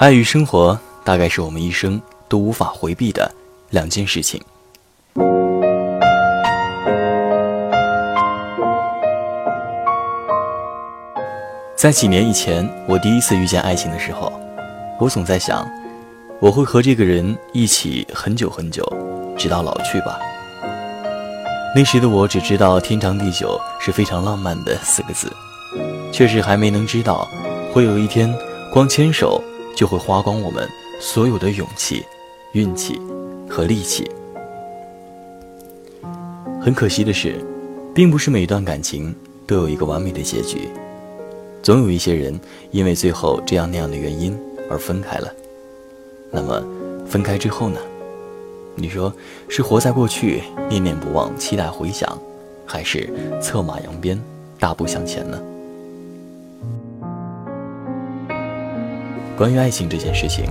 爱与生活大概是我们一生都无法回避的两件事情。在几年以前，我第一次遇见爱情的时候，我总在想，我会和这个人一起很久很久，直到老去吧。那时的我只知道“天长地久”是非常浪漫的四个字，却是还没能知道，会有一天，光牵手就会花光我们所有的勇气、运气和力气。很可惜的是，并不是每段感情都有一个完美的结局。总有一些人因为最后这样那样的原因而分开了。那么，分开之后呢？你说是活在过去，念念不忘，期待回响，还是策马扬鞭，大步向前呢？关于爱情这件事情，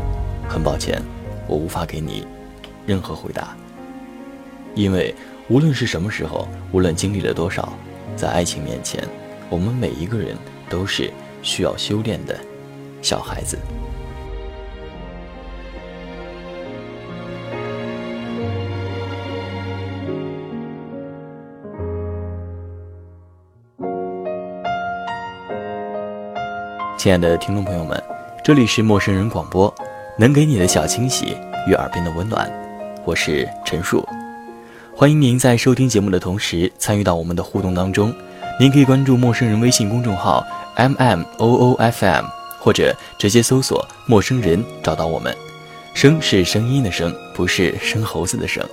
很抱歉，我无法给你任何回答。因为无论是什么时候，无论经历了多少，在爱情面前，我们每一个人。都是需要修炼的小孩子。亲爱的听众朋友们，这里是陌生人广播，能给你的小惊喜与耳边的温暖，我是陈树，欢迎您在收听节目的同时参与到我们的互动当中。您可以关注陌生人微信公众号 m m o o f m，或者直接搜索“陌生人”找到我们。声是声音的声，不是生猴子的生。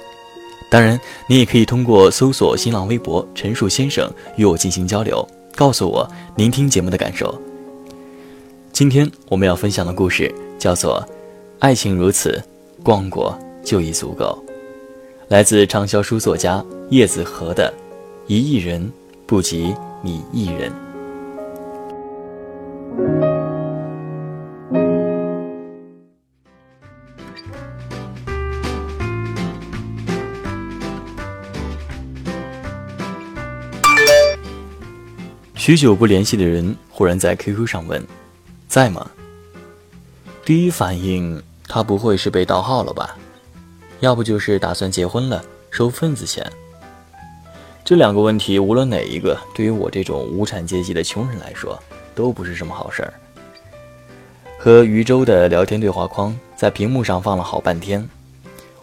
当然，您也可以通过搜索新浪微博“陈述先生”与我进行交流，告诉我您听节目的感受。今天我们要分享的故事叫做《爱情如此，逛过就已足够》，来自畅销书作家叶子和的《一亿人》。不及你一人。许久不联系的人忽然在 QQ 上问：“在吗？”第一反应，他不会是被盗号了吧？要不就是打算结婚了，收份子钱。这两个问题，无论哪一个，对于我这种无产阶级的穷人来说，都不是什么好事儿。和余舟的聊天对话框在屏幕上放了好半天，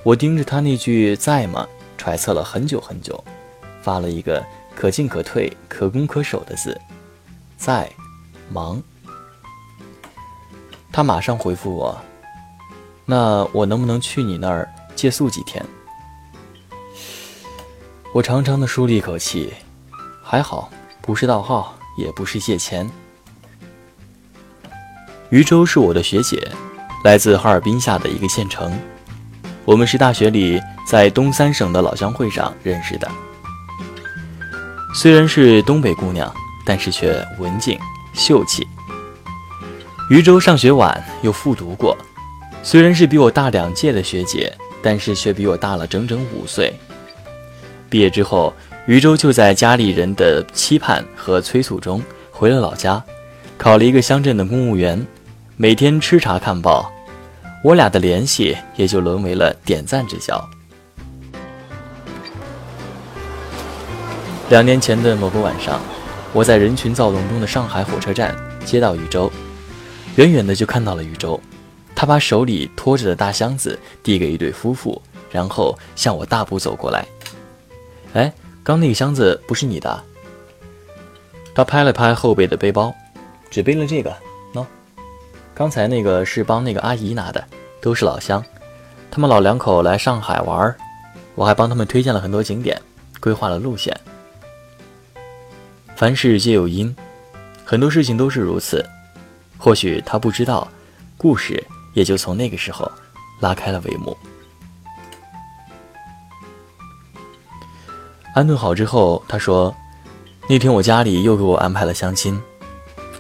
我盯着他那句“在吗”，揣测了很久很久，发了一个可进可退、可攻可守的字：“在，忙。”他马上回复我：“那我能不能去你那儿借宿几天？”我长长的舒了一口气，还好，不是盗号，也不是借钱。余舟是我的学姐，来自哈尔滨下的一个县城。我们是大学里在东三省的老乡会上认识的。虽然是东北姑娘，但是却文静秀气。余舟上学晚，又复读过，虽然是比我大两届的学姐，但是却比我大了整整五岁。毕业之后，余舟就在家里人的期盼和催促中回了老家，考了一个乡镇的公务员，每天吃茶看报，我俩的联系也就沦为了点赞之交。两年前的某个晚上，我在人群躁动中的上海火车站接到余舟，远远的就看到了宇宙，他把手里拖着的大箱子递给一对夫妇，然后向我大步走过来。哎，刚那个箱子不是你的。他拍了拍后背的背包，只背了这个。喏，刚才那个是帮那个阿姨拿的，都是老乡。他们老两口来上海玩，我还帮他们推荐了很多景点，规划了路线。凡事皆有因，很多事情都是如此。或许他不知道，故事也就从那个时候拉开了帷幕。安顿好之后，他说：“那天我家里又给我安排了相亲，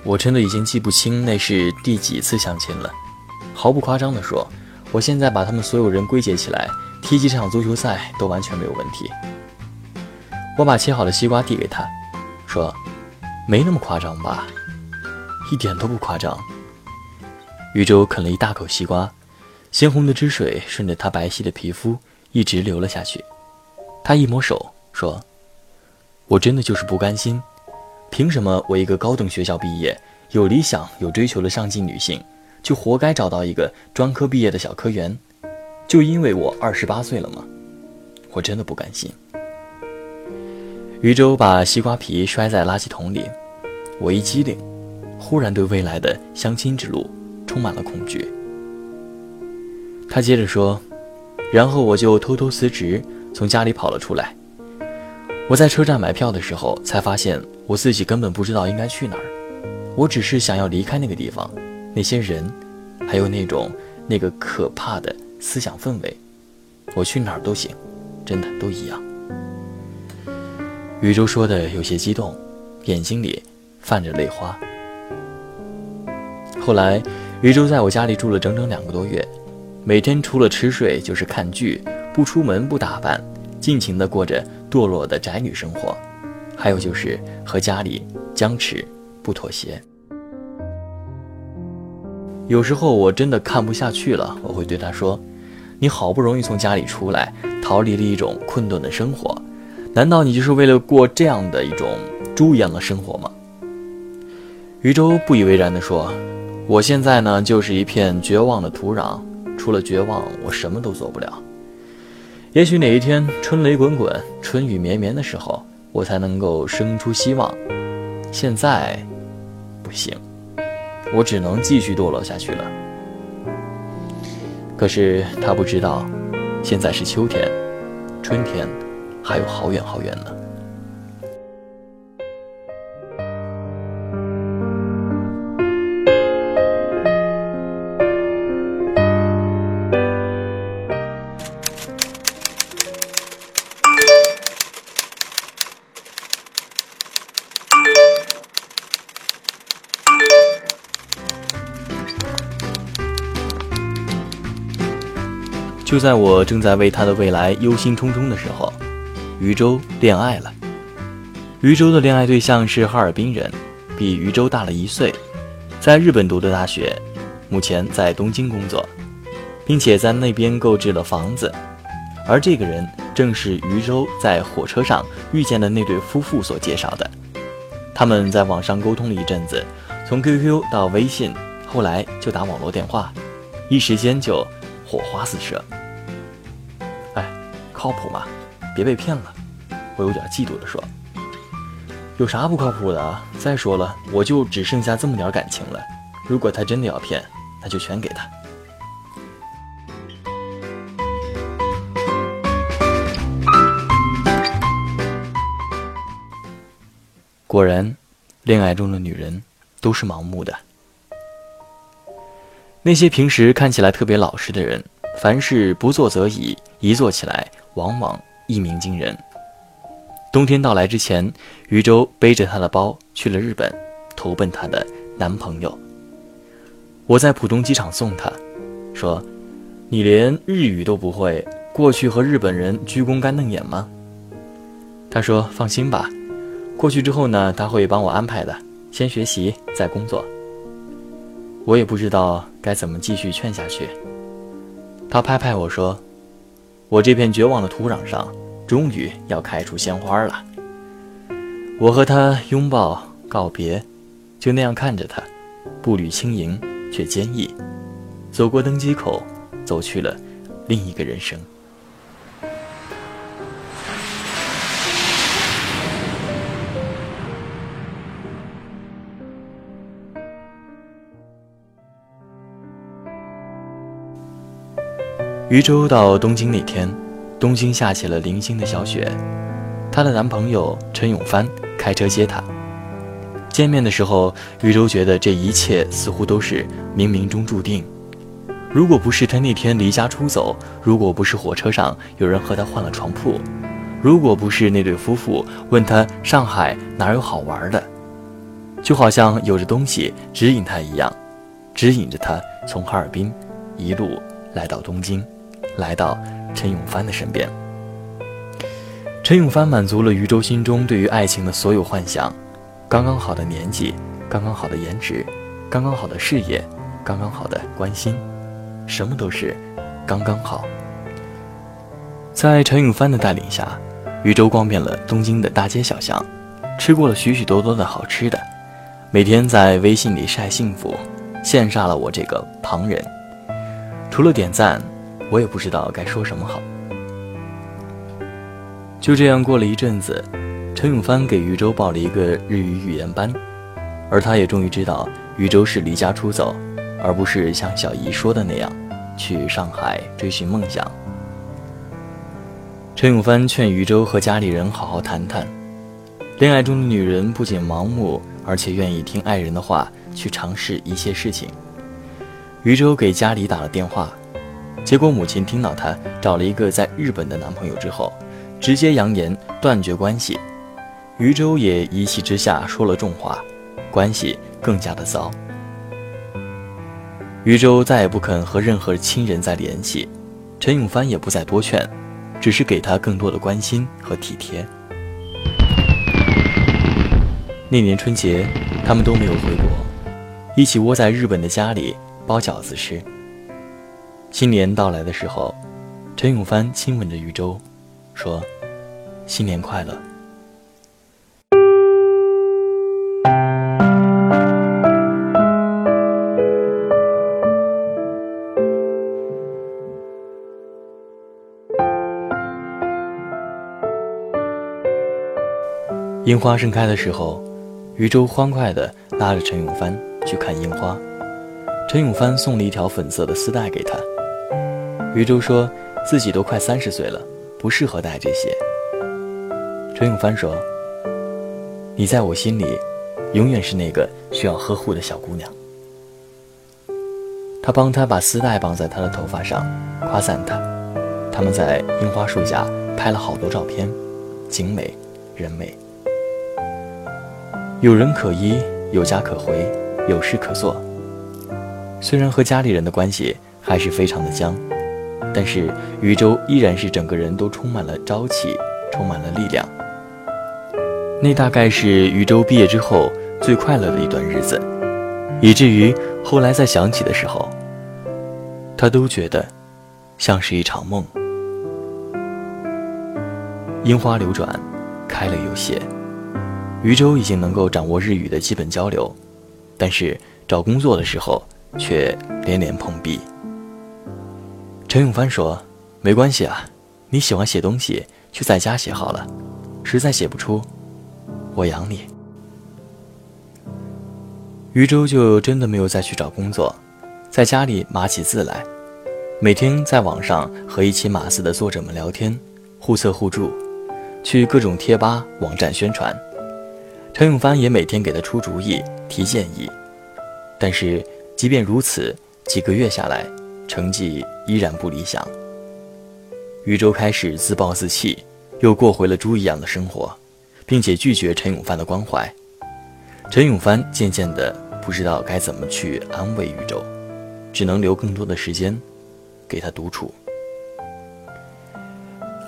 我真的已经记不清那是第几次相亲了。毫不夸张地说，我现在把他们所有人归结起来，踢几场足球赛都完全没有问题。”我把切好的西瓜递给他，说：“没那么夸张吧？一点都不夸张。禹州啃了一大口西瓜，鲜红的汁水顺着他白皙的皮肤一直流了下去。他一抹手说：“我真的就是不甘心，凭什么我一个高等学校毕业、有理想、有追求的上进女性，就活该找到一个专科毕业的小科员？就因为我二十八岁了吗？我真的不甘心。”禹州把西瓜皮摔在垃圾桶里，我一激灵，忽然对未来的相亲之路。充满了恐惧。他接着说：“然后我就偷偷辞职，从家里跑了出来。我在车站买票的时候，才发现我自己根本不知道应该去哪儿。我只是想要离开那个地方，那些人，还有那种那个可怕的思想氛围。我去哪儿都行，真的都一样。”宇宙说的有些激动，眼睛里泛着泪花。后来。禹州在我家里住了整整两个多月，每天除了吃睡就是看剧，不出门不打扮，尽情地过着堕落的宅女生活。还有就是和家里僵持不妥协。有时候我真的看不下去了，我会对他说：“你好不容易从家里出来，逃离了一种困顿的生活，难道你就是为了过这样的一种猪一样的生活吗？”禹州不以为然地说。我现在呢，就是一片绝望的土壤，除了绝望，我什么都做不了。也许哪一天春雷滚滚、春雨绵绵的时候，我才能够生出希望。现在不行，我只能继续堕落下去了。可是他不知道，现在是秋天，春天还有好远好远呢。就在我正在为他的未来忧心忡忡的时候，余舟恋爱了。余舟的恋爱对象是哈尔滨人，比余舟大了一岁，在日本读的大学，目前在东京工作，并且在那边购置了房子。而这个人正是余舟在火车上遇见的那对夫妇所介绍的。他们在网上沟通了一阵子，从 QQ 到微信，后来就打网络电话，一时间就火花四射。靠谱吗？别被骗了！我有点嫉妒地说：“有啥不靠谱的？再说了，我就只剩下这么点感情了。如果他真的要骗，那就全给他。”果然，恋爱中的女人都是盲目的。那些平时看起来特别老实的人，凡事不做则已，一做起来。往往一鸣惊人。冬天到来之前，余舟背着她的包去了日本，投奔她的男朋友。我在浦东机场送她，说：“你连日语都不会，过去和日本人鞠躬干瞪眼吗？”他说：“放心吧，过去之后呢，他会帮我安排的，先学习再工作。”我也不知道该怎么继续劝下去。他拍拍我说。我这片绝望的土壤上，终于要开出鲜花了。我和他拥抱告别，就那样看着他，步履轻盈却坚毅，走过登机口，走去了另一个人生。余舟到东京那天，东京下起了零星的小雪。她的男朋友陈永帆开车接她。见面的时候，余舟觉得这一切似乎都是冥冥中注定。如果不是他那天离家出走，如果不是火车上有人和他换了床铺，如果不是那对夫妇问他上海哪有好玩的，就好像有着东西指引他一样，指引着他从哈尔滨一路来到东京。来到陈永帆的身边，陈永帆满足了余舟心中对于爱情的所有幻想：刚刚好的年纪，刚刚好的颜值，刚刚好的事业，刚刚好的关心，什么都是刚刚好。在陈永帆的带领下，余舟逛遍了东京的大街小巷，吃过了许许多多的好吃的，每天在微信里晒幸福，羡煞了我这个旁人。除了点赞，我也不知道该说什么好。就这样过了一阵子，陈永帆给禹州报了一个日语语言班，而他也终于知道禹州是离家出走，而不是像小姨说的那样去上海追寻梦想。陈永帆劝禹州和家里人好好谈谈，恋爱中的女人不仅盲目，而且愿意听爱人的话去尝试一些事情。禹州给家里打了电话，结果母亲听到他找了一个在日本的男朋友之后。直接扬言断绝关系，余舟也一气之下说了重话，关系更加的糟。余舟再也不肯和任何亲人再联系，陈永帆也不再多劝，只是给他更多的关心和体贴。那年春节，他们都没有回国，一起窝在日本的家里包饺子吃。新年到来的时候，陈永帆亲吻着余舟。说：“新年快乐。”樱花盛开的时候，余舟欢快地拉着陈永帆去看樱花。陈永帆送了一条粉色的丝带给他。余舟说自己都快三十岁了。不适合戴这些。陈永帆说：“你在我心里，永远是那个需要呵护的小姑娘。”他帮她把丝带绑在她的头发上，夸赞她。他们在樱花树下拍了好多照片，景美人美，有人可依，有家可回，有事可做。虽然和家里人的关系还是非常的僵。但是禹州依然是整个人都充满了朝气，充满了力量。那大概是禹州毕业之后最快乐的一段日子，以至于后来再想起的时候，他都觉得像是一场梦。樱花流转，开了又谢。禹州已经能够掌握日语的基本交流，但是找工作的时候却连连碰壁。陈永帆说：“没关系啊，你喜欢写东西，就在家写好了。实在写不出，我养你。”余舟就真的没有再去找工作，在家里码起字来，每天在网上和一起码字的作者们聊天，互测互助，去各种贴吧网站宣传。陈永帆也每天给他出主意、提建议，但是即便如此，几个月下来。成绩依然不理想。禹州开始自暴自弃，又过回了猪一样的生活，并且拒绝陈永帆的关怀。陈永帆渐渐的不知道该怎么去安慰禹州，只能留更多的时间给他独处。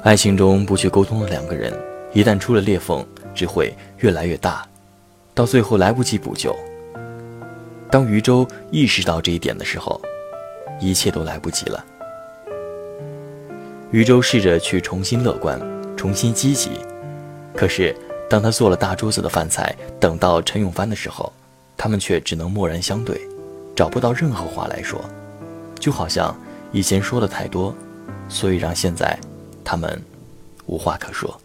爱情中不去沟通的两个人，一旦出了裂缝，只会越来越大，到最后来不及补救。当禹州意识到这一点的时候，一切都来不及了。禹州试着去重新乐观，重新积极，可是当他做了大桌子的饭菜，等到陈永帆的时候，他们却只能默然相对，找不到任何话来说，就好像以前说的太多，所以让现在他们无话可说。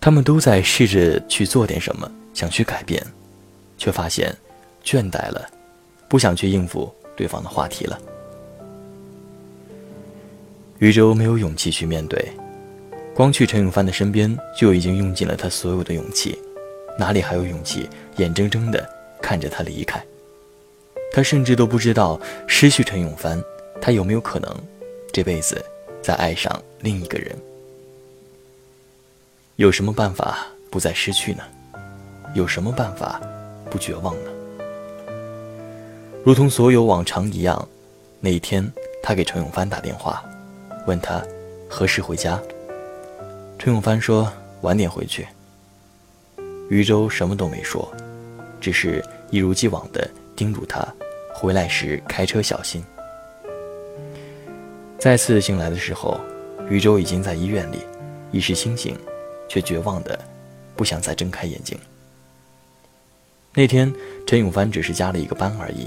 他们都在试着去做点什么，想去改变，却发现倦怠了，不想去应付。对方的话题了。禹州没有勇气去面对，光去陈永帆的身边就已经用尽了他所有的勇气，哪里还有勇气眼睁睁的看着他离开？他甚至都不知道失去陈永帆，他有没有可能这辈子再爱上另一个人？有什么办法不再失去呢？有什么办法不绝望呢？如同所有往常一样，那一天，他给陈永帆打电话，问他何时回家。陈永帆说晚点回去。余舟什么都没说，只是一如既往地叮嘱他回来时开车小心。再次醒来的时候，余舟已经在医院里，意识清醒，却绝望的不想再睁开眼睛。那天，陈永帆只是加了一个班而已。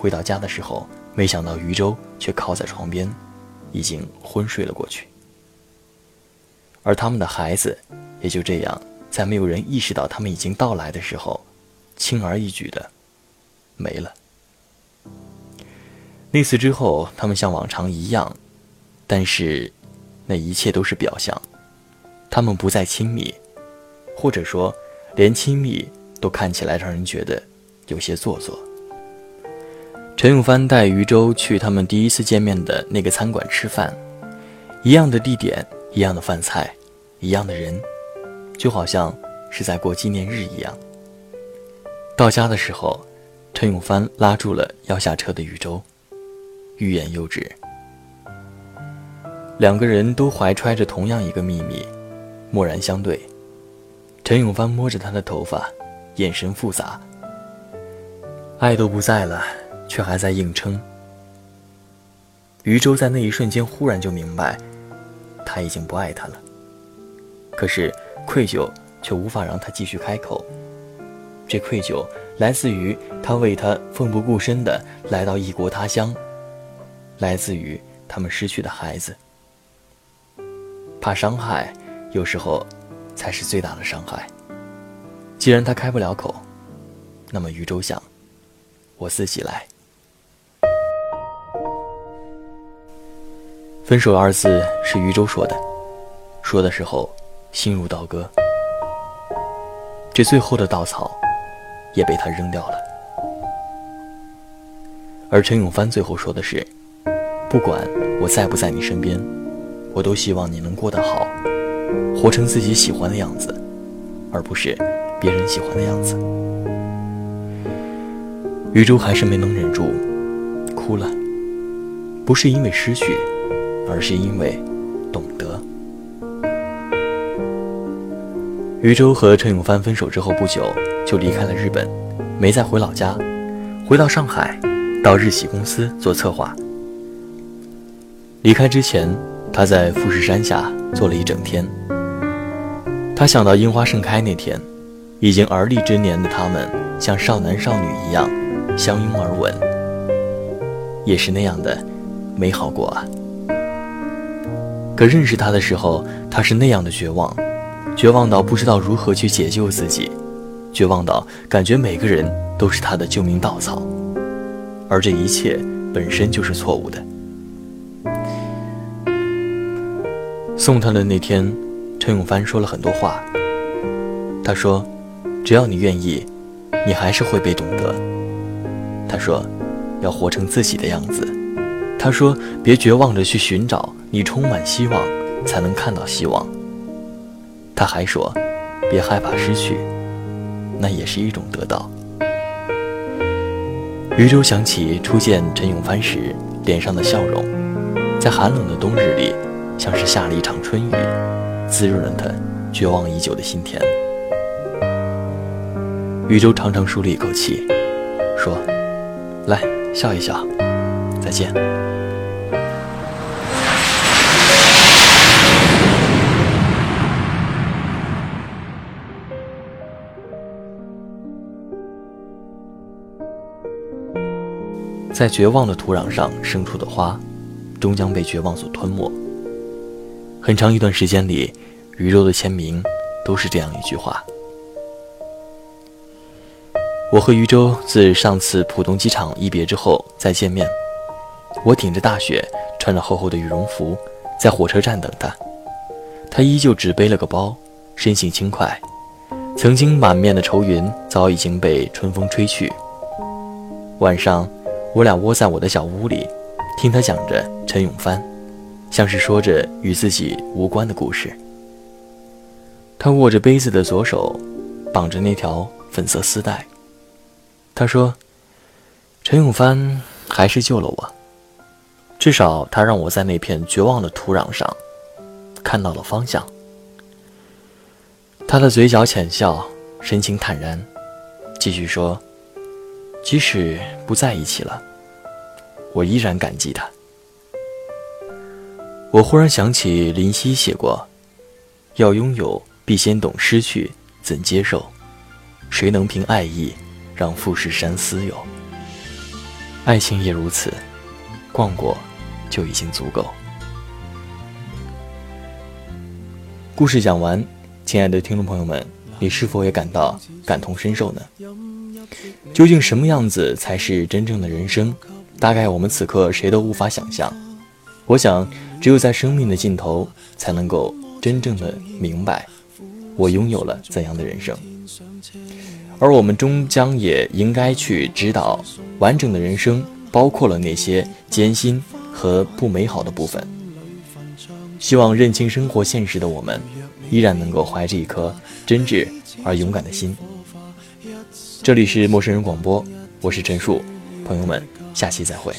回到家的时候，没想到余舟却靠在床边，已经昏睡了过去。而他们的孩子，也就这样，在没有人意识到他们已经到来的时候，轻而易举的没了。那次之后，他们像往常一样，但是，那一切都是表象，他们不再亲密，或者说，连亲密。都看起来让人觉得有些做作。陈永帆带余舟去他们第一次见面的那个餐馆吃饭，一样的地点，一样的饭菜，一样的人，就好像是在过纪念日一样。到家的时候，陈永帆拉住了要下车的余舟，欲言又止。两个人都怀揣着同样一个秘密，默然相对。陈永帆摸着她的头发。眼神复杂，爱都不在了，却还在硬撑。余舟在那一瞬间忽然就明白，他已经不爱他了。可是愧疚却无法让他继续开口。这愧疚来自于他为他奋不顾身的来到异国他乡，来自于他们失去的孩子。怕伤害，有时候才是最大的伤害。既然他开不了口，那么余舟想，我自己来。分手二字是余舟说的，说的时候心如刀割。这最后的稻草，也被他扔掉了。而陈永帆最后说的是，不管我在不在你身边，我都希望你能过得好，活成自己喜欢的样子，而不是。别人喜欢的样子，余舟还是没能忍住，哭了。不是因为失去，而是因为懂得。余舟和陈永帆分手之后不久，就离开了日本，没再回老家，回到上海，到日企公司做策划。离开之前，他在富士山下坐了一整天。他想到樱花盛开那天。已经而立之年的他们，像少男少女一样相拥而吻，也是那样的美好过啊。可认识他的时候，他是那样的绝望，绝望到不知道如何去解救自己，绝望到感觉每个人都是他的救命稻草，而这一切本身就是错误的。送他的那天，陈永帆说了很多话，他说。只要你愿意，你还是会被懂得。他说，要活成自己的样子。他说，别绝望着去寻找，你充满希望，才能看到希望。他还说，别害怕失去，那也是一种得到。余舟想起初见陈永帆时脸上的笑容，在寒冷的冬日里，像是下了一场春雨，滋润了他绝望已久的心田。余舟长长舒了一口气，说：“来，笑一笑，再见。”在绝望的土壤上生出的花，终将被绝望所吞没。很长一段时间里，余舟的签名都是这样一句话。我和余舟自上次浦东机场一别之后再见面，我顶着大雪，穿着厚厚的羽绒服，在火车站等他。他依旧只背了个包，身形轻快。曾经满面的愁云早已经被春风吹去。晚上，我俩窝在我的小屋里，听他讲着陈永帆，像是说着与自己无关的故事。他握着杯子的左手，绑着那条粉色丝带。他说：“陈永帆还是救了我，至少他让我在那片绝望的土壤上看到了方向。”他的嘴角浅笑，神情坦然，继续说：“即使不在一起了，我依然感激他。我忽然想起林夕写过：“要拥有，必先懂失去，怎接受？谁能凭爱意，让富士山私有？爱情也如此，逛过，就已经足够。”故事讲完，亲爱的听众朋友们，你是否也感到感同身受呢？究竟什么样子才是真正的人生？大概我们此刻谁都无法想象。我想，只有在生命的尽头，才能够真正的明白，我拥有了怎样的人生。而我们终将也应该去知道，完整的人生包括了那些艰辛和不美好的部分。希望认清生活现实的我们，依然能够怀着一颗真挚而勇敢的心。这里是陌生人广播，我是陈树，朋友们，下期再会。